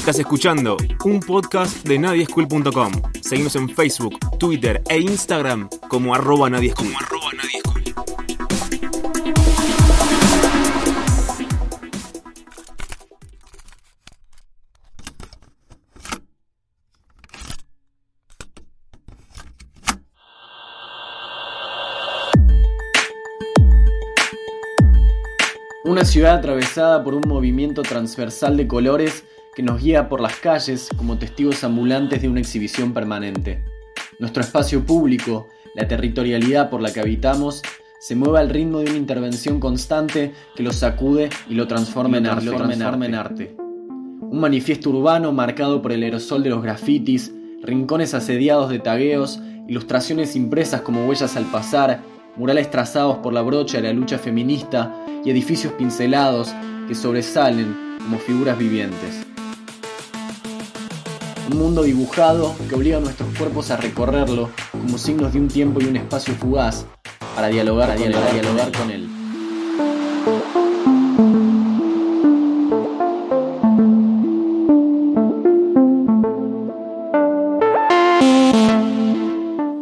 Estás escuchando un podcast de nadieschool.com. Seguimos en Facebook, Twitter e Instagram como arroba. Una ciudad atravesada por un movimiento transversal de colores que nos guía por las calles como testigos ambulantes de una exhibición permanente. Nuestro espacio público, la territorialidad por la que habitamos, se mueve al ritmo de una intervención constante que lo sacude y lo transforma, en, arte, en arte. Un manifiesto urbano marcado por el aerosol de los grafitis, rincones asediados de tagueos, ilustraciones impresas como huellas al pasar, murales trazados por la brocha de la lucha feminista y edificios pincelados que sobresalen como figuras vivientes. Un mundo dibujado que obliga a nuestros cuerpos a recorrerlo como signos de un tiempo y un espacio fugaz para dialogar, dialogar, dialogar con él.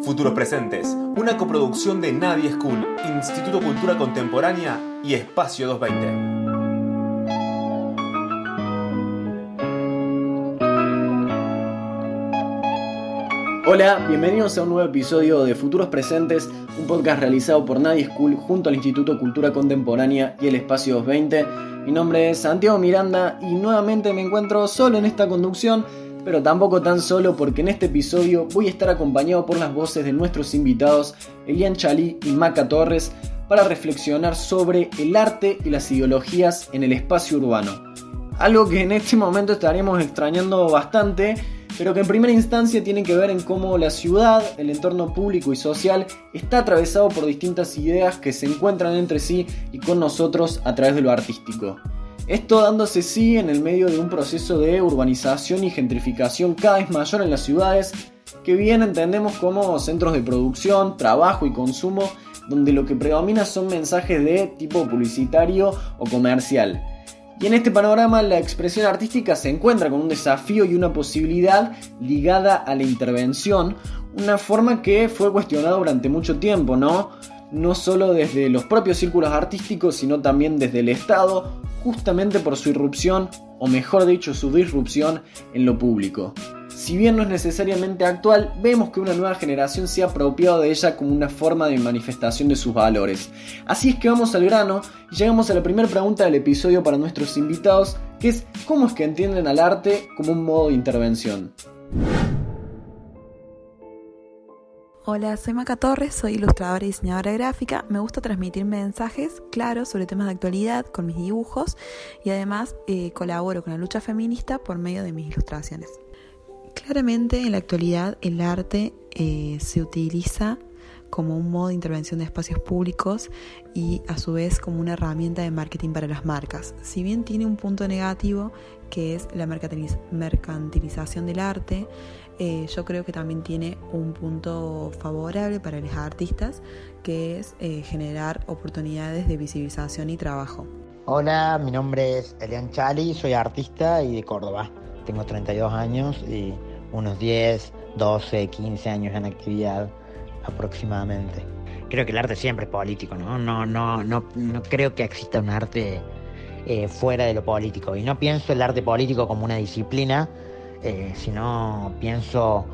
Futuros Presentes, una coproducción de Nadie School, Instituto Cultura Contemporánea y Espacio 220. Hola, bienvenidos a un nuevo episodio de Futuros Presentes, un podcast realizado por Nadie School junto al Instituto Cultura Contemporánea y el Espacio 220. Mi nombre es Santiago Miranda y nuevamente me encuentro solo en esta conducción, pero tampoco tan solo porque en este episodio voy a estar acompañado por las voces de nuestros invitados Elian Chalí y Maca Torres para reflexionar sobre el arte y las ideologías en el espacio urbano. Algo que en este momento estaremos extrañando bastante pero que en primera instancia tiene que ver en cómo la ciudad, el entorno público y social está atravesado por distintas ideas que se encuentran entre sí y con nosotros a través de lo artístico. Esto dándose sí en el medio de un proceso de urbanización y gentrificación cada vez mayor en las ciudades, que bien entendemos como centros de producción, trabajo y consumo, donde lo que predomina son mensajes de tipo publicitario o comercial y en este panorama la expresión artística se encuentra con un desafío y una posibilidad ligada a la intervención, una forma que fue cuestionada durante mucho tiempo, ¿no? No solo desde los propios círculos artísticos, sino también desde el Estado, justamente por su irrupción, o mejor dicho, su disrupción en lo público si bien no es necesariamente actual, vemos que una nueva generación se ha apropiado de ella como una forma de manifestación de sus valores. Así es que vamos al grano y llegamos a la primera pregunta del episodio para nuestros invitados, que es ¿cómo es que entienden al arte como un modo de intervención? Hola, soy Maca Torres, soy ilustradora y diseñadora gráfica. Me gusta transmitir mensajes claros sobre temas de actualidad con mis dibujos y además eh, colaboro con la lucha feminista por medio de mis ilustraciones. Claramente en la actualidad el arte eh, se utiliza como un modo de intervención de espacios públicos y a su vez como una herramienta de marketing para las marcas. Si bien tiene un punto negativo que es la mercantilización del arte, eh, yo creo que también tiene un punto favorable para los artistas que es eh, generar oportunidades de visibilización y trabajo. Hola, mi nombre es Elian Chali, soy artista y de Córdoba. Tengo 32 años y unos 10, 12, 15 años en actividad aproximadamente. Creo que el arte siempre es político, ¿no? No, no, no, no creo que exista un arte eh, fuera de lo político. Y no pienso el arte político como una disciplina, eh, sino pienso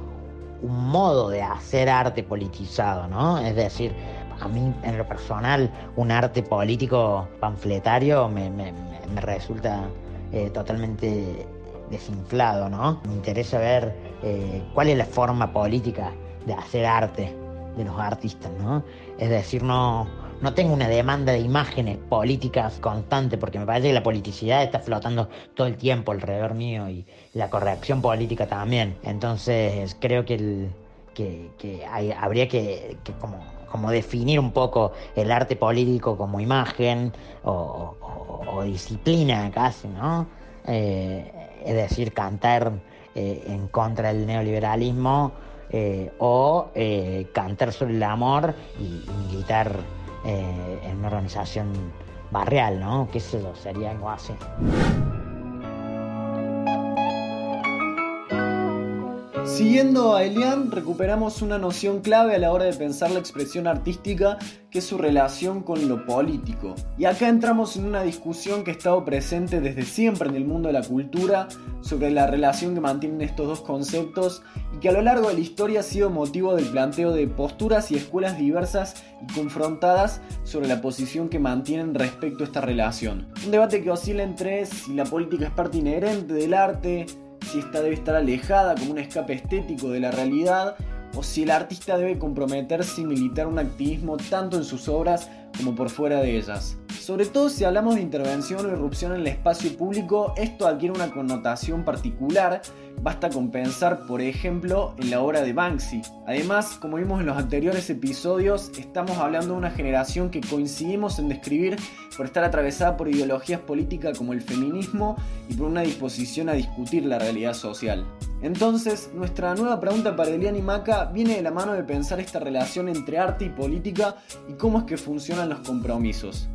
un modo de hacer arte politizado, ¿no? Es decir, a mí en lo personal un arte político panfletario me, me, me resulta eh, totalmente desinflado, ¿no? Me interesa ver eh, cuál es la forma política de hacer arte de los artistas, ¿no? Es decir, no, no tengo una demanda de imágenes políticas constante, porque me parece que la politicidad está flotando todo el tiempo alrededor mío y la corrección política también. Entonces creo que, que, habría que, como, como, definir un poco el arte político como imagen o, disciplina casi, ¿no? Eh, es decir, cantar eh, en contra del neoliberalismo eh, o cantar sobre el amor y, militar en una organización barrial, ¿no? Que eso sería algo así. Siguiendo a Elian, recuperamos una noción clave a la hora de pensar la expresión artística, que es su relación con lo político. Y acá entramos en una discusión que ha estado presente desde siempre en el mundo de la cultura sobre la relación que mantienen estos dos conceptos y que a lo largo de la historia ha sido motivo del planteo de posturas y escuelas diversas y confrontadas sobre la posición que mantienen respecto a esta relación. Un debate que oscila entre si la política es parte inherente del arte, si esta debe estar alejada como un escape estético de la realidad o si el artista debe comprometerse y militar un activismo tanto en sus obras como por fuera de ellas. Sobre todo si hablamos de intervención o irrupción en el espacio público, esto adquiere una connotación particular, basta con pensar, por ejemplo, en la obra de Banksy. Además, como vimos en los anteriores episodios, estamos hablando de una generación que coincidimos en describir por estar atravesada por ideologías políticas como el feminismo y por una disposición a discutir la realidad social. Entonces, nuestra nueva pregunta para Elian y Maca viene de la mano de pensar esta relación entre arte y política y cómo es que los compromisos.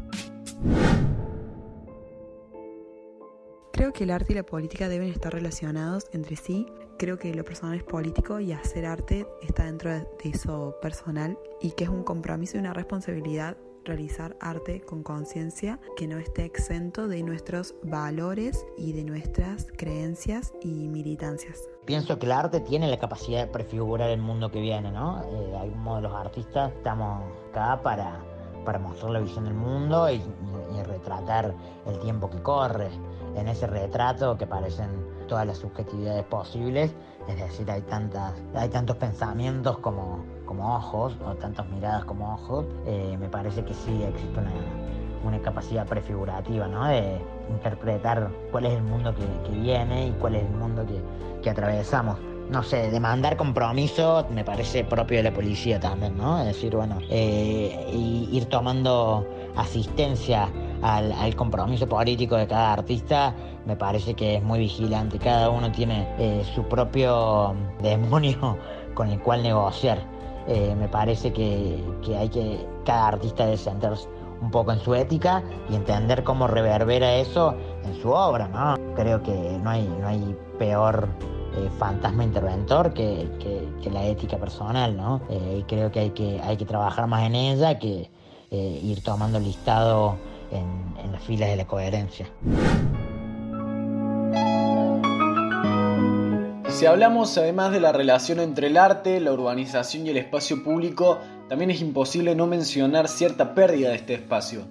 Creo que el arte y la política deben estar relacionados entre sí. Creo que lo personal es político y hacer arte está dentro de eso personal y que es un compromiso y una responsabilidad realizar arte con conciencia que no esté exento de nuestros valores y de nuestras creencias y militancias. Pienso que el arte tiene la capacidad de prefigurar el mundo que viene, ¿no? Eh, de algún modo los artistas estamos acá para para mostrar la visión del mundo y, retratar el tiempo que corre. En ese retrato que aparecen todas las subjetividades posibles, es decir, hay, tantas, hay tantos pensamientos como, como ojos, o tantas miradas como ojos, eh, me parece que sí existe una, una capacidad prefigurativa, ¿no? De interpretar cuál es el mundo que, viene y cuál es el mundo que, que atravesamos no sé, demandar compromiso me parece propio de la policía también, ¿no? Es decir, bueno, eh, ir tomando asistencia al, compromiso político de cada artista me parece que es muy vigilante. Cada uno tiene eh, su propio demonio con el cual negociar. Eh, me parece que, que, hay que, cada artista debe centrarse un poco en su ética y entender cómo reverbera eso en su obra, ¿no? Creo que no hay, no hay peor eh, fantasma interventor que, la ética personal, ¿no? Eh, y creo que hay, que hay que trabajar más en ella que eh, ir tomando el listado en, en las filas de la coherencia. Si hablamos además de la relación entre el arte, la urbanización y el espacio público, también es imposible no mencionar cierta pérdida de este espacio.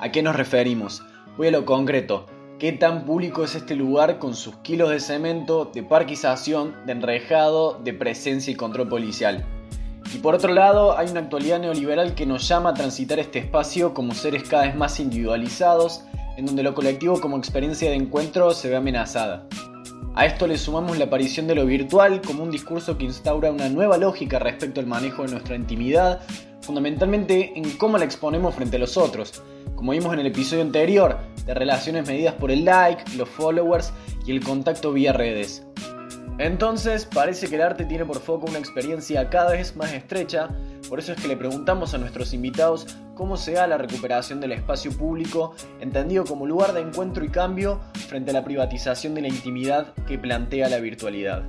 ¿A qué nos referimos? Voy a lo concreto qué tan público es este lugar con sus kilos de cemento, de parquización, de enrejado, de presencia y control policial. Y por otro lado, hay una actualidad neoliberal que nos llama a transitar este espacio como seres cada vez más individualizados, en donde lo colectivo como experiencia de encuentro se ve amenazada. A esto le sumamos la aparición de lo virtual como un discurso que instaura una nueva lógica respecto al manejo de nuestra intimidad, fundamentalmente en cómo la exponemos frente a los otros, como vimos en el episodio anterior, de relaciones medidas por el like, los followers y el contacto vía redes. Entonces, parece que el arte tiene por foco una experiencia cada vez más estrecha, por eso es que le preguntamos a nuestros invitados cómo se da la recuperación del espacio público, entendido como lugar de encuentro y cambio frente a la privatización de la intimidad que plantea la virtualidad.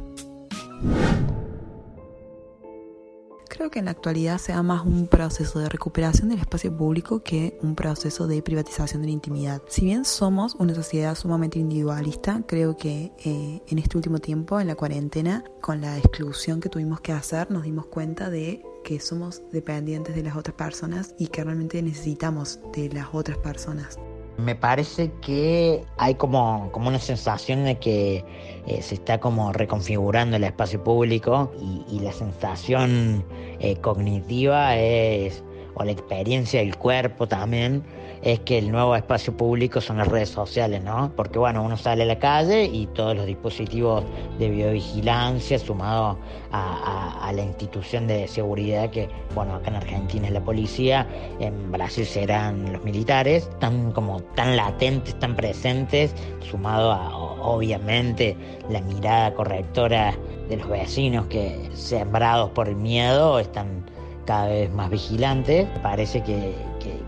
Creo que en la actualidad sea más un proceso de recuperación del espacio público que un proceso de privatización de la intimidad. Si bien somos una sociedad sumamente individualista, creo que eh, en este último tiempo, en la cuarentena, con la exclusión que tuvimos que hacer, nos dimos cuenta de que somos dependientes de las otras personas y que realmente necesitamos de las otras personas. Me parece que hay como, como una sensación de que eh, se está como reconfigurando el espacio público y, la sensación eh, cognitiva es, o la experiencia del cuerpo también, es que el nuevo espacio público son las redes sociales, ¿no? Porque bueno, uno sale a la calle y todos los dispositivos de videovigilancia sumado a, la institución de seguridad que, bueno, acá en Argentina es la policía, en Brasil serán los militares, están como tan latentes, tan presentes, sumado a obviamente la mirada correctora de los vecinos que sembrados por el miedo están cada vez más vigilantes. Parece que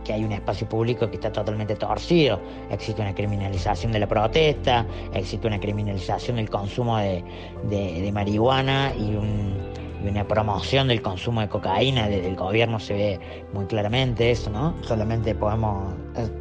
que hay un espacio público que está totalmente torcido. Existe una criminalización de la protesta, existe una criminalización del consumo de, de marihuana y un una promoción del consumo de cocaína desde el gobierno se ve muy claramente eso, ¿no? Solamente podemos,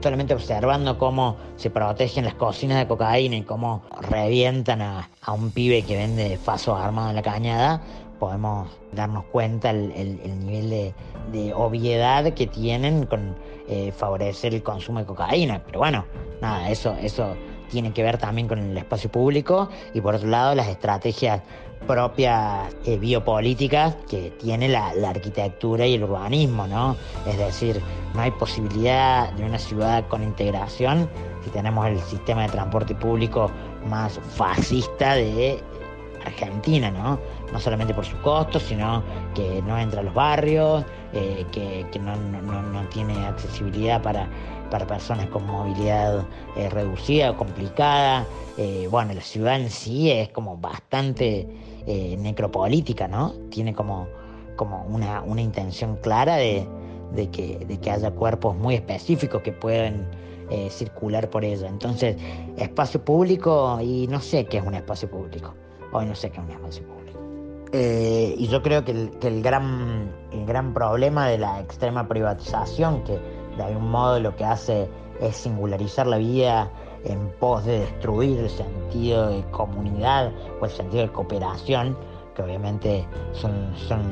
solamente observando cómo se protegen las cocinas de cocaína y cómo revientan a, un pibe que vende fasos armados en la cañada, podemos darnos cuenta el, nivel de, obviedad que tienen con eh, favorecer el consumo de cocaína. Pero bueno, nada, eso, eso tiene que ver también con el espacio público y por otro lado las estrategias propias eh, biopolíticas que tiene la, arquitectura y el urbanismo, ¿no? Es decir, no hay posibilidad de una ciudad con integración si tenemos el sistema de transporte público más fascista de Argentina, ¿no? No solamente por su costo, sino que no entra a los barrios, eh, que, no, tiene accesibilidad para, para personas con movilidad eh, reducida o complicada. bueno, la ciudad en sí es como bastante eh, necropolítica, ¿no? Tiene como, como una, una intención clara de, que, de que haya cuerpos muy específicos que pueden eh, circular por ella. Entonces, espacio público, y no sé qué es un espacio público. Hoy no sé qué es un espacio público. Eh, y yo creo que, el, que el, gran, el gran problema de la extrema privatización, que de algún modo lo que hace es singularizar la vida en pos de destruir el sentido de comunidad o el sentido de cooperación, que obviamente son, son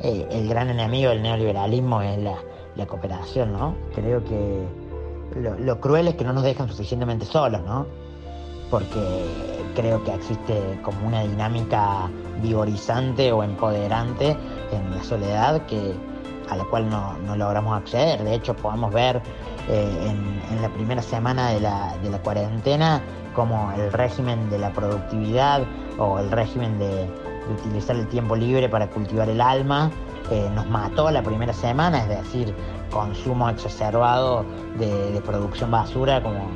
eh, el gran enemigo del neoliberalismo es la, cooperación, ¿no? Creo que lo, cruel es que no nos dejan suficientemente solos, ¿no? Porque creo que existe como una dinámica vigorizante o empoderante en la soledad que a la cual no, no logramos acceder. De hecho, podemos ver eh, en, la primera semana de la, de la, cuarentena como el régimen de la productividad o el régimen de, utilizar el tiempo libre para cultivar el alma eh, nos mató la primera semana, es decir, consumo exacerbado de, producción basura como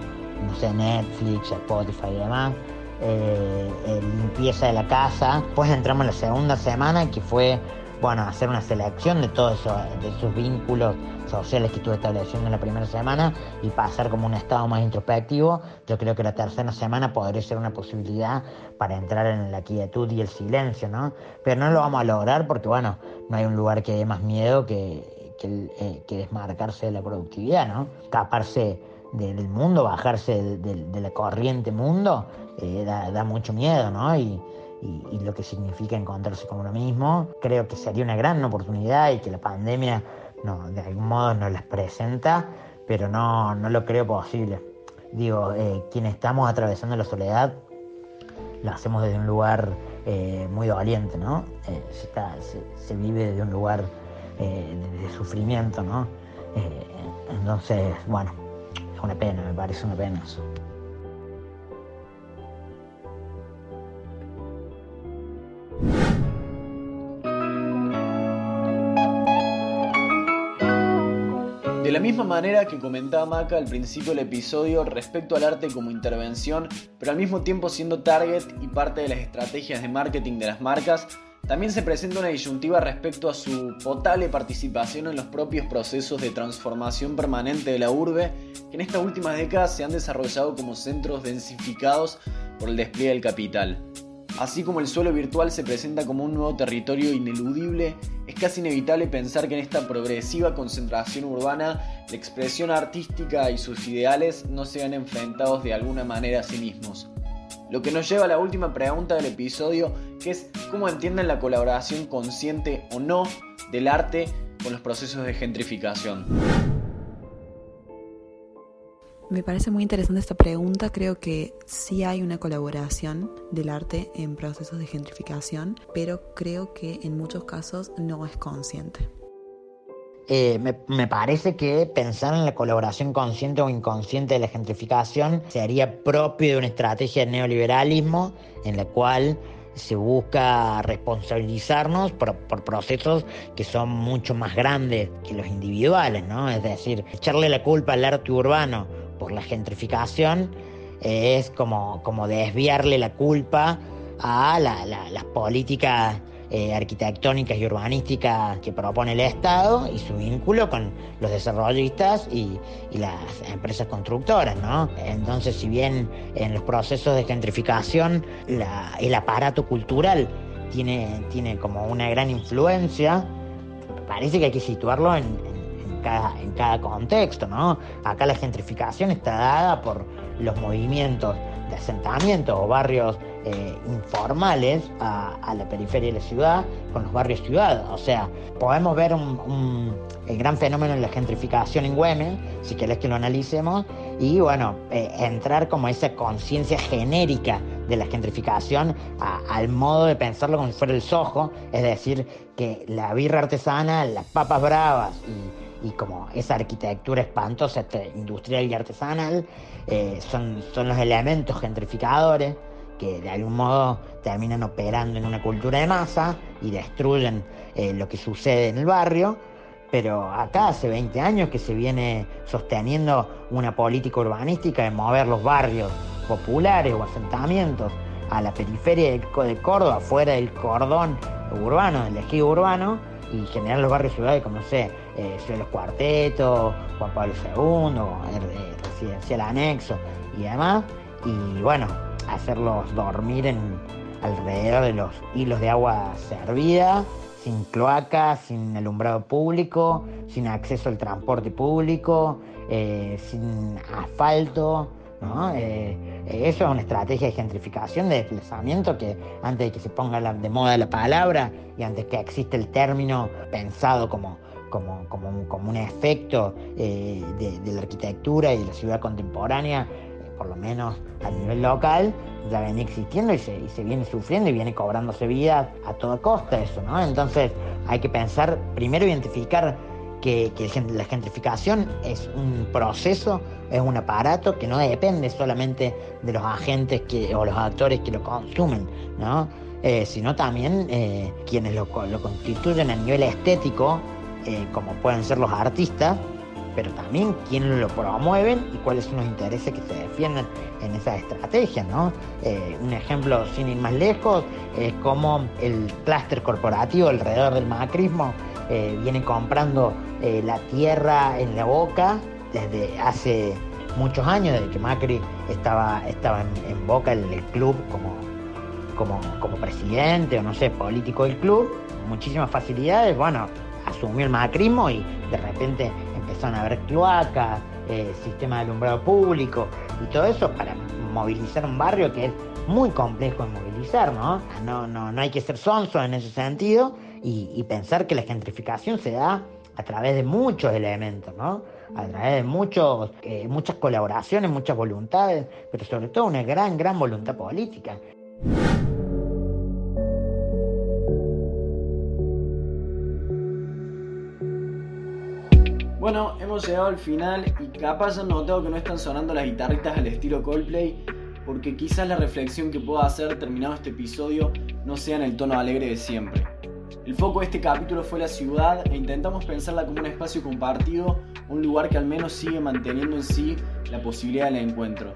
no sé, Netflix, Spotify y demás. Eh, limpieza de la casa. Después entramos en la segunda semana que fue bueno, hacer una selección de todos esos, de esos vínculos sociales que estuve estableciendo en la primera semana y pasar como un estado más introspectivo. Yo creo que la tercera semana podría ser una posibilidad para entrar en la quietud y el silencio, ¿no? Pero no lo vamos a lograr porque, bueno, no hay un lugar que dé más miedo que, eh, desmarcarse de la productividad, ¿no? Escaparse del mundo, bajarse de, la corriente mundo, eh, da, mucho miedo, ¿no? Y, lo que significa encontrarse con uno mismo. Creo que sería una gran oportunidad y que la pandemia no, de algún modo nos las presenta, pero no, no lo creo posible. Digo, eh, quienes estamos atravesando la soledad, lo hacemos desde un lugar eh, muy doliente, ¿no? Eh, se, vive desde un lugar de, sufrimiento, ¿no? entonces, bueno, es una pena, me parece una pena eso. De la misma manera que comentaba Maca al principio del episodio respecto al arte como intervención, pero al mismo tiempo siendo target y parte de las estrategias de marketing de las marcas, también se presenta una disyuntiva respecto a su potable participación en los propios procesos de transformación permanente de la urbe, que en estas últimas décadas se han desarrollado como centros densificados por el despliegue del capital. Así como el suelo virtual se presenta como un nuevo territorio ineludible, es casi inevitable pensar que en esta progresiva concentración urbana la expresión artística y sus ideales no sean enfrentados de alguna manera a sí mismos. Lo que nos lleva a la última pregunta del episodio, que es cómo entienden la colaboración consciente o no del arte con los procesos de gentrificación. Me parece muy interesante esta pregunta. Creo que sí hay una colaboración del arte en procesos de gentrificación, pero creo que en muchos casos no es consciente. Eh, me, parece que pensar en la colaboración consciente o inconsciente de la gentrificación sería propio de una estrategia de neoliberalismo en la cual se busca responsabilizarnos por, por, procesos que son mucho más grandes que los individuales, ¿no? Es decir, echarle la culpa al arte urbano por la gentrificación es como, como desviarle la culpa a las políticas eh, arquitectónicas y urbanísticas que propone el Estado y su vínculo con los desarrollistas y, las empresas constructoras, ¿no? Entonces, si bien en los procesos de gentrificación el aparato cultural tiene, tiene como una gran influencia, parece que hay que situarlo en, cada, en cada contexto, ¿no? Acá la gentrificación está dada por los movimientos de asentamiento o barrios eh, informales a, la periferia de la ciudad con los barrios ciudad. O sea, podemos ver un, gran fenómeno en la gentrificación en Güemes, si querés que lo analicemos, y bueno, eh, entrar como esa conciencia genérica de la gentrificación al modo de pensarlo como si fuera el sojo, es decir, que la birra artesanal, las papas bravas y y como esa arquitectura espantosa industrial y artesanal eh, son, son los elementos gentrificadores que de algún modo terminan operando en una cultura de masa y destruyen eh, lo que sucede en el barrio. Pero acá hace 20 años que se viene sosteniendo una política urbanística de mover los barrios populares o asentamientos a la periferia de Córdoba, fuera del cordón urbano, del ejido urbano, y generar los barrios ciudades como, no sé, eh, Ciudad los Cuartetos, Juan Pablo II, Residencial Anexo y demás. Y bueno, hacerlos dormir en, alrededor de los hilos de agua servida, sin cloacas, sin alumbrado público, sin acceso al transporte público, eh, sin asfalto. ¿No? eso es una estrategia de gentrificación, de desplazamiento que antes de que se ponga de moda la palabra y antes que existe el término pensado como como, como, un, efecto eh, de, la arquitectura y de la ciudad contemporánea, eh, por lo menos a nivel local, ya viene existiendo y se, viene sufriendo y viene cobrándose vida a toda costa eso, ¿no? Entonces hay que pensar, primero identificar que, la gentrificación es un proceso, es un aparato que no depende solamente de los agentes que, o los actores que lo consumen, ¿no? Eh, sino también quienes lo, constituyen a nivel estético, eh, como pueden ser los artistas, pero también quiénes lo promueven y cuáles son los intereses que se defienden en esas estrategias. ¿no? Eh, un ejemplo, sin ir más lejos, es como el clúster corporativo alrededor del macrismo eh, viene comprando la tierra en la boca desde hace muchos años, desde que Macri estaba, estaba en, boca el, club como, como, como presidente o no sé, político del club, muchísimas facilidades, bueno, asumió el macrismo y de repente empezaron a haber cloacas, eh, sistema de alumbrado público y todo eso para movilizar un barrio que es muy complejo de movilizar, ¿no? No, no, no hay que ser sonso en ese sentido y, pensar que la gentrificación se da a través de muchos elementos, ¿no? A través de muchos, eh, muchas colaboraciones, muchas voluntades, pero sobre todo una gran, gran voluntad política. Bueno, hemos llegado al final y capaz han notado que no están sonando las guitarritas al estilo Coldplay, porque quizás la reflexión que pueda hacer terminado este episodio no sea en el tono alegre de siempre. El foco de este capítulo fue la ciudad e intentamos pensarla como un espacio compartido, un lugar que al menos sigue manteniendo en sí la posibilidad del encuentro.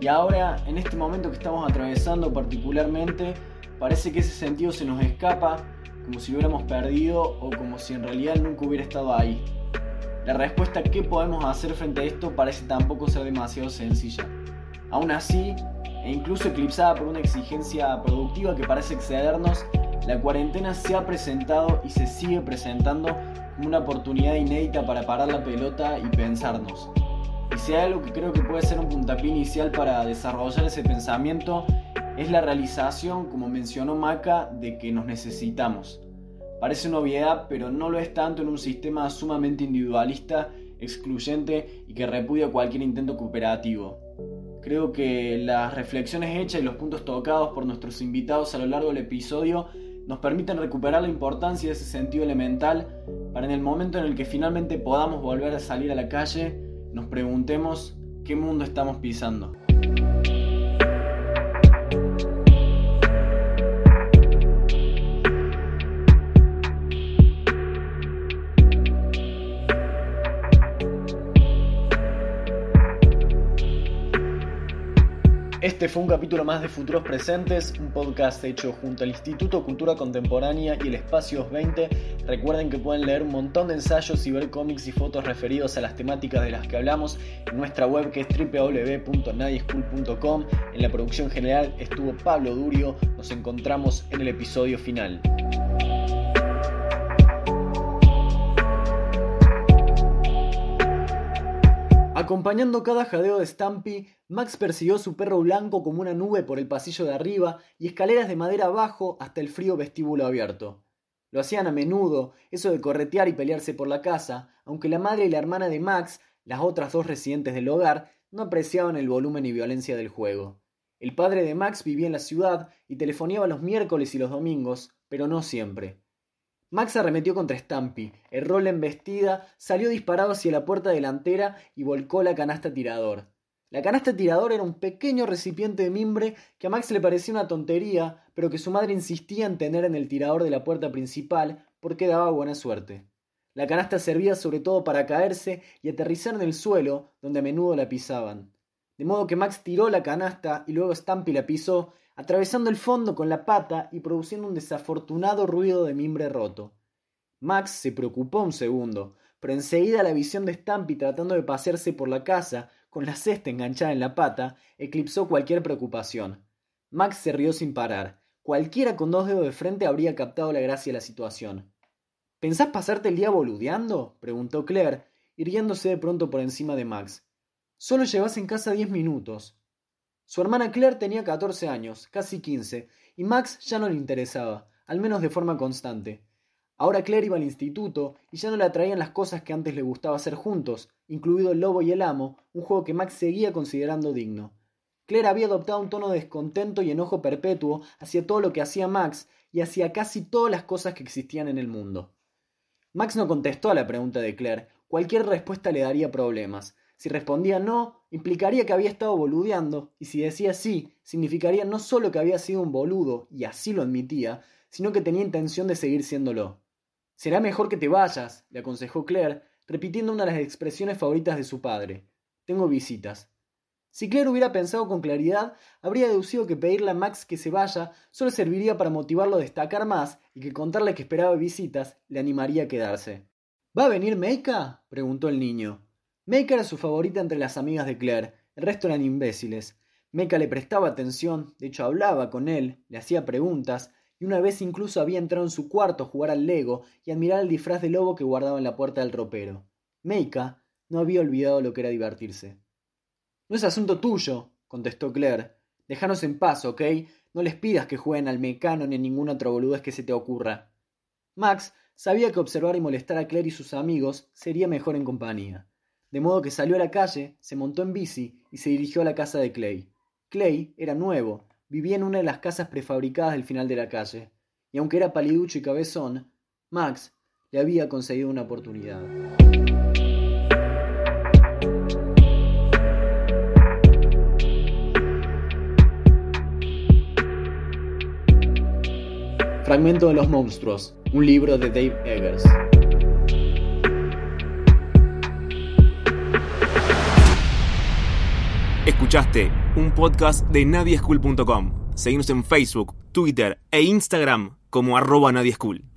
Y ahora, en este momento que estamos atravesando particularmente, parece que ese sentido se nos escapa, como si lo hubiéramos perdido o como si en realidad nunca hubiera estado ahí. La respuesta ¿qué podemos hacer frente a esto? parece tampoco ser demasiado sencilla. Aún así, e incluso eclipsada por una exigencia productiva que parece excedernos, la cuarentena se ha presentado y se sigue presentando como una oportunidad inédita para parar la pelota y pensarnos. Y si hay algo que creo que puede ser un puntapié inicial para desarrollar ese pensamiento, es la realización, como mencionó Maca, de que nos necesitamos. Parece una obviedad, pero no lo es tanto en un sistema sumamente individualista, excluyente y que repudia cualquier intento cooperativo. Creo que las reflexiones hechas y los puntos tocados por nuestros invitados a lo largo del episodio nos permiten recuperar la importancia de ese sentido elemental para en el momento en el que finalmente podamos volver a salir a la calle, nos preguntemos qué mundo estamos pisando. Este fue un capítulo más de Futuros Presentes, un podcast hecho junto al Instituto Cultura Contemporánea y el Espacios 20. Recuerden que pueden leer un montón de ensayos y ver cómics y fotos referidos a las temáticas de las que hablamos en nuestra web que es www.nadieschool.com. En la producción general estuvo Pablo Durio. Nos encontramos en el episodio final. Acompañando cada jadeo de Stampy, Max persiguió su perro blanco como una nube por el pasillo de arriba y escaleras de madera abajo hasta el frío vestíbulo abierto. Lo hacían a menudo, eso de corretear y pelearse por la casa, aunque la madre y la hermana de Max, las otras dos residentes del hogar, no apreciaban el volumen y violencia del juego. El padre de Max vivía en la ciudad y telefoneaba los miércoles y los domingos, pero no siempre. Max arremetió contra Stampy, erró la embestida, salió disparado hacia la puerta delantera y volcó la canasta tirador. La canasta tirador era un pequeño recipiente de mimbre que a Max le parecía una tontería, pero que su madre insistía en tener en el tirador de la puerta principal porque daba buena suerte. La canasta servía sobre todo para caerse y aterrizar en el suelo, donde a menudo la pisaban. De modo que Max tiró la canasta y luego Stampy la pisó, atravesando el fondo con la pata y produciendo un desafortunado ruido de mimbre roto. Max se preocupó un segundo, pero enseguida la visión de Stampy tratando de pasearse por la casa, con la cesta enganchada en la pata, eclipsó cualquier preocupación. Max se rió sin parar. Cualquiera con dos dedos de frente habría captado la gracia de la situación. ¿Pensás pasarte el día boludeando? preguntó Claire, irguiéndose de pronto por encima de Max. Solo llevas en casa diez minutos. Su hermana Claire tenía catorce años, casi quince, y Max ya no le interesaba, al menos de forma constante. Ahora Claire iba al instituto y ya no le atraían las cosas que antes le gustaba hacer juntos, incluido El Lobo y el Amo, un juego que Max seguía considerando digno. Claire había adoptado un tono de descontento y enojo perpetuo hacia todo lo que hacía Max y hacia casi todas las cosas que existían en el mundo. Max no contestó a la pregunta de Claire, cualquier respuesta le daría problemas, si respondía no, implicaría que había estado boludeando, y si decía sí, significaría no solo que había sido un boludo, y así lo admitía, sino que tenía intención de seguir siéndolo. Será mejor que te vayas, le aconsejó Claire, repitiendo una de las expresiones favoritas de su padre. Tengo visitas. Si Claire hubiera pensado con claridad, habría deducido que pedirle a Max que se vaya solo serviría para motivarlo a destacar más y que contarle que esperaba visitas le animaría a quedarse. ¿Va a venir Meika? preguntó el niño. Meika era su favorita entre las amigas de Claire, el resto eran imbéciles. Meika le prestaba atención, de hecho hablaba con él, le hacía preguntas, y una vez incluso había entrado en su cuarto a jugar al Lego y admirar el disfraz de lobo que guardaba en la puerta del ropero. Meika no había olvidado lo que era divertirse. No es asunto tuyo, contestó Claire. Déjanos en paz, ¿ok? No les pidas que jueguen al mecano ni a ninguna otra boludez que se te ocurra. Max sabía que observar y molestar a Claire y sus amigos sería mejor en compañía de modo que salió a la calle, se montó en bici y se dirigió a la casa de Clay. Clay era nuevo, vivía en una de las casas prefabricadas del final de la calle, y aunque era paliducho y cabezón, Max le había conseguido una oportunidad. Fragmento de los monstruos, un libro de Dave Eggers. Escuchaste un podcast de nadieschool.com. Seguimos en Facebook, Twitter e Instagram como arroba nadieschool.